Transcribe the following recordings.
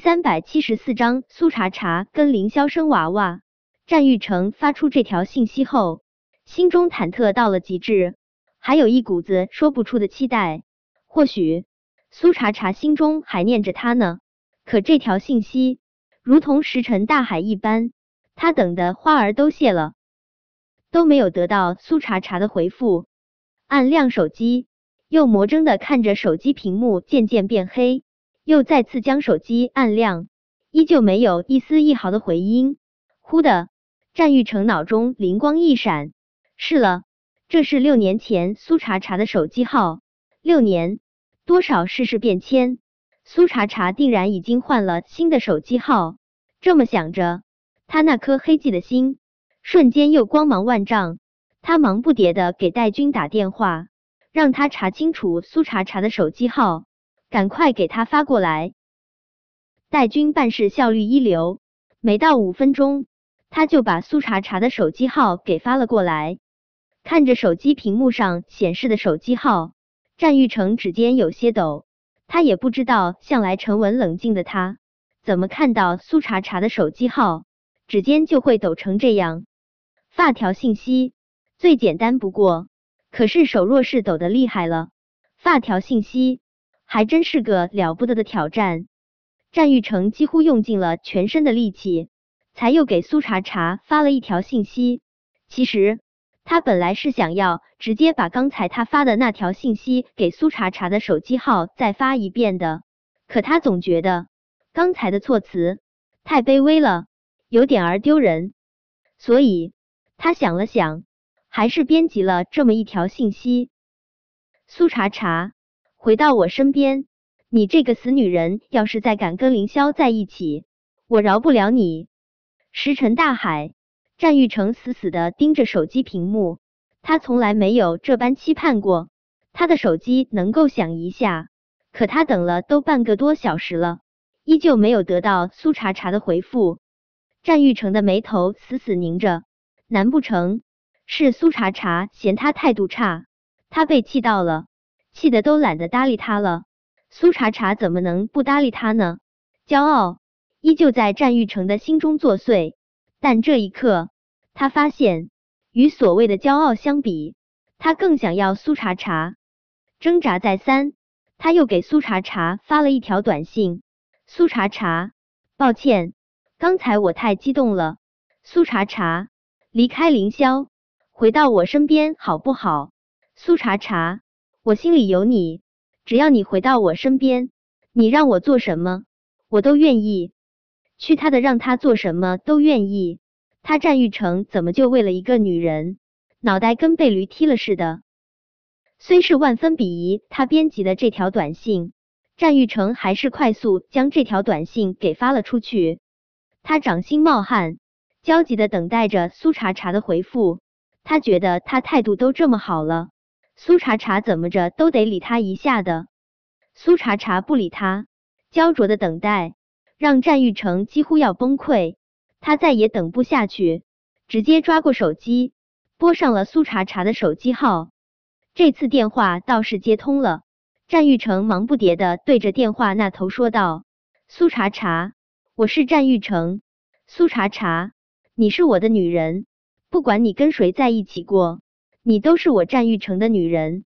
三百七十四章苏茶茶跟凌霄生娃娃。战玉成发出这条信息后，心中忐忑到了极致，还有一股子说不出的期待。或许苏茶茶心中还念着他呢，可这条信息如同石沉大海一般，他等的花儿都谢了，都没有得到苏茶茶的回复。按亮手机，又魔怔的看着手机屏幕渐渐变黑。又再次将手机按亮，依旧没有一丝一毫的回音。忽的，战玉成脑中灵光一闪，是了，这是六年前苏茶茶的手机号。六年，多少世事变迁，苏茶茶定然已经换了新的手机号。这么想着，他那颗黑寂的心瞬间又光芒万丈。他忙不迭的给戴军打电话，让他查清楚苏茶茶的手机号。赶快给他发过来。戴军办事效率一流，没到五分钟，他就把苏茶茶的手机号给发了过来。看着手机屏幕上显示的手机号，战玉成指尖有些抖。他也不知道，向来沉稳冷静的他，怎么看到苏茶茶的手机号，指尖就会抖成这样。发条信息最简单不过，可是手若是抖得厉害了，发条信息。还真是个了不得的挑战，战玉成几乎用尽了全身的力气，才又给苏茶茶发了一条信息。其实他本来是想要直接把刚才他发的那条信息给苏茶茶的手机号再发一遍的，可他总觉得刚才的措辞太卑微了，有点儿丢人，所以他想了想，还是编辑了这么一条信息：苏茶茶。回到我身边，你这个死女人，要是再敢跟凌霄在一起，我饶不了你！石沉大海，战玉成死死的盯着手机屏幕，他从来没有这般期盼过，他的手机能够响一下。可他等了都半个多小时了，依旧没有得到苏茶茶的回复。战玉成的眉头死死拧着，难不成是苏茶茶嫌他态度差，他被气到了？气得都懒得搭理他了。苏茶茶怎么能不搭理他呢？骄傲依旧在战玉成的心中作祟，但这一刻，他发现与所谓的骄傲相比，他更想要苏茶茶。挣扎再三，他又给苏茶茶发了一条短信：“苏茶茶，抱歉，刚才我太激动了。苏茶茶，离开凌霄，回到我身边好不好？苏茶茶。”我心里有你，只要你回到我身边，你让我做什么，我都愿意。去他的，让他做什么都愿意。他战玉成怎么就为了一个女人，脑袋跟被驴踢了似的？虽是万分鄙夷他编辑的这条短信，战玉成还是快速将这条短信给发了出去。他掌心冒汗，焦急的等待着苏茶茶的回复。他觉得他态度都这么好了。苏茶茶怎么着都得理他一下的，苏茶茶不理他，焦灼的等待让战玉成几乎要崩溃，他再也等不下去，直接抓过手机拨上了苏茶茶的手机号。这次电话倒是接通了，战玉成忙不迭的对着电话那头说道：“苏茶茶，我是战玉成，苏茶茶，你是我的女人，不管你跟谁在一起过。”你都是我战玉成的女人，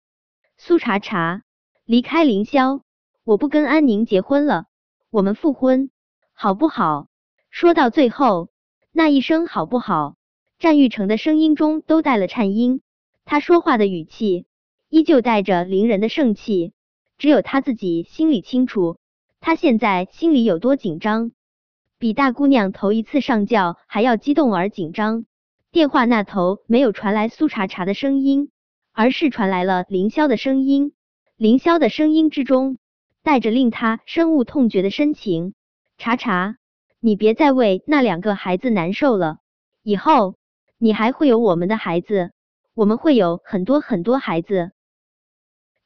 苏茶茶，离开凌霄，我不跟安宁结婚了，我们复婚，好不好？说到最后，那一声好不好，战玉成的声音中都带了颤音，他说话的语气依旧带着凌人的盛气，只有他自己心里清楚，他现在心里有多紧张，比大姑娘头一次上轿还要激动而紧张。电话那头没有传来苏茶茶的声音，而是传来了凌霄的声音。凌霄的声音之中带着令他深恶痛绝的深情。茶茶，你别再为那两个孩子难受了，以后你还会有我们的孩子，我们会有很多很多孩子。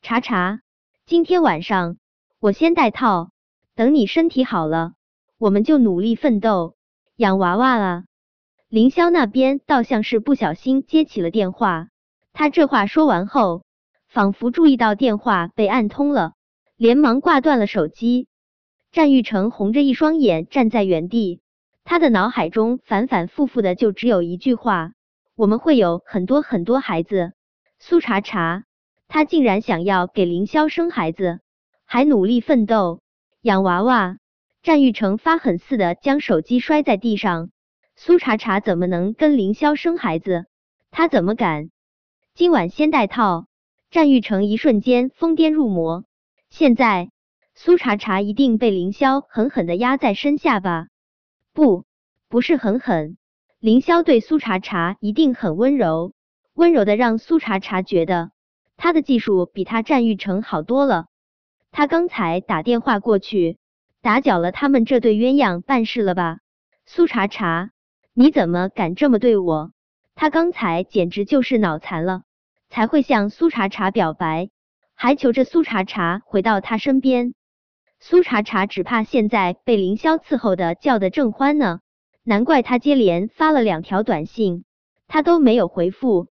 茶茶，今天晚上我先戴套，等你身体好了，我们就努力奋斗养娃娃了。凌霄那边倒像是不小心接起了电话，他这话说完后，仿佛注意到电话被按通了，连忙挂断了手机。战玉成红着一双眼站在原地，他的脑海中反反复复的就只有一句话：我们会有很多很多孩子。苏茶茶，他竟然想要给凌霄生孩子，还努力奋斗养娃娃。战玉成发狠似的将手机摔在地上。苏茶茶怎么能跟凌霄生孩子？他怎么敢？今晚先戴套。战玉成一瞬间疯癫入魔。现在苏茶茶一定被凌霄狠狠的压在身下吧？不，不是狠狠。凌霄对苏茶茶一定很温柔。温柔的让苏茶茶觉得他的技术比他战玉成好多了。他刚才打电话过去，打搅了他们这对鸳鸯办事了吧？苏茶茶，你怎么敢这么对我？他刚才简直就是脑残了，才会向苏茶茶表白，还求着苏茶茶回到他身边。苏茶茶只怕现在被凌霄伺候的叫得正欢呢，难怪他接连发了两条短信，他都没有回复。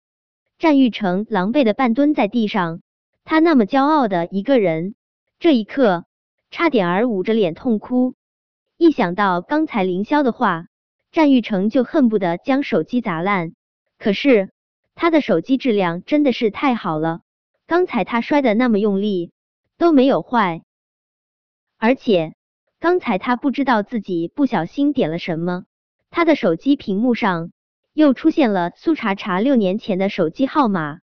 战玉成狼狈的半蹲在地上，他那么骄傲的一个人，这一刻差点儿捂着脸痛哭。一想到刚才凌霄的话，战玉成就恨不得将手机砸烂。可是他的手机质量真的是太好了，刚才他摔的那么用力都没有坏，而且刚才他不知道自己不小心点了什么，他的手机屏幕上。又出现了苏茶茶六年前的手机号码，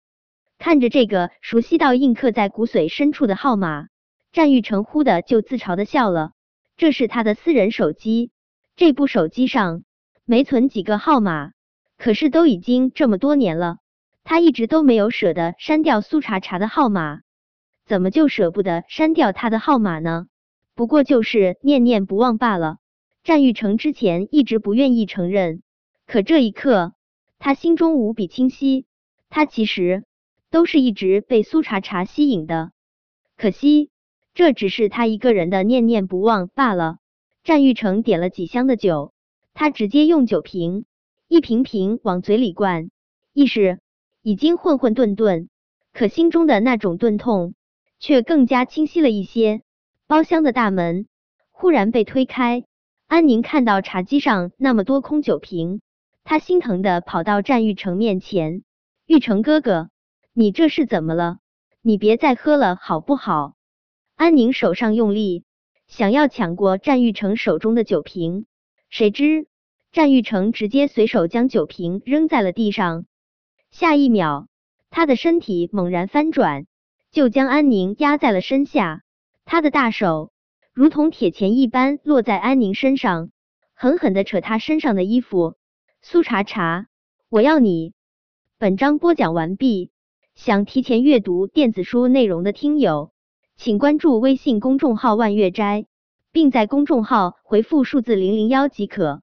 看着这个熟悉到印刻在骨髓深处的号码，战玉成忽的就自嘲的笑了。这是他的私人手机，这部手机上没存几个号码，可是都已经这么多年了，他一直都没有舍得删掉苏茶茶的号码，怎么就舍不得删掉他的号码呢？不过就是念念不忘罢了。战玉成之前一直不愿意承认。可这一刻，他心中无比清晰，他其实都是一直被苏茶茶吸引的。可惜，这只是他一个人的念念不忘罢了。战玉成点了几箱的酒，他直接用酒瓶一瓶瓶往嘴里灌，意识已经混混沌沌，可心中的那种钝痛却更加清晰了一些。包厢的大门忽然被推开，安宁看到茶几上那么多空酒瓶。他心疼的跑到战玉成面前，玉成哥哥，你这是怎么了？你别再喝了好不好？安宁手上用力，想要抢过战玉成手中的酒瓶，谁知战玉成直接随手将酒瓶扔在了地上，下一秒，他的身体猛然翻转，就将安宁压在了身下，他的大手如同铁钳一般落在安宁身上，狠狠的扯他身上的衣服。苏茶茶，我要你！本章播讲完毕。想提前阅读电子书内容的听友，请关注微信公众号“万月斋”，并在公众号回复数字零零幺即可。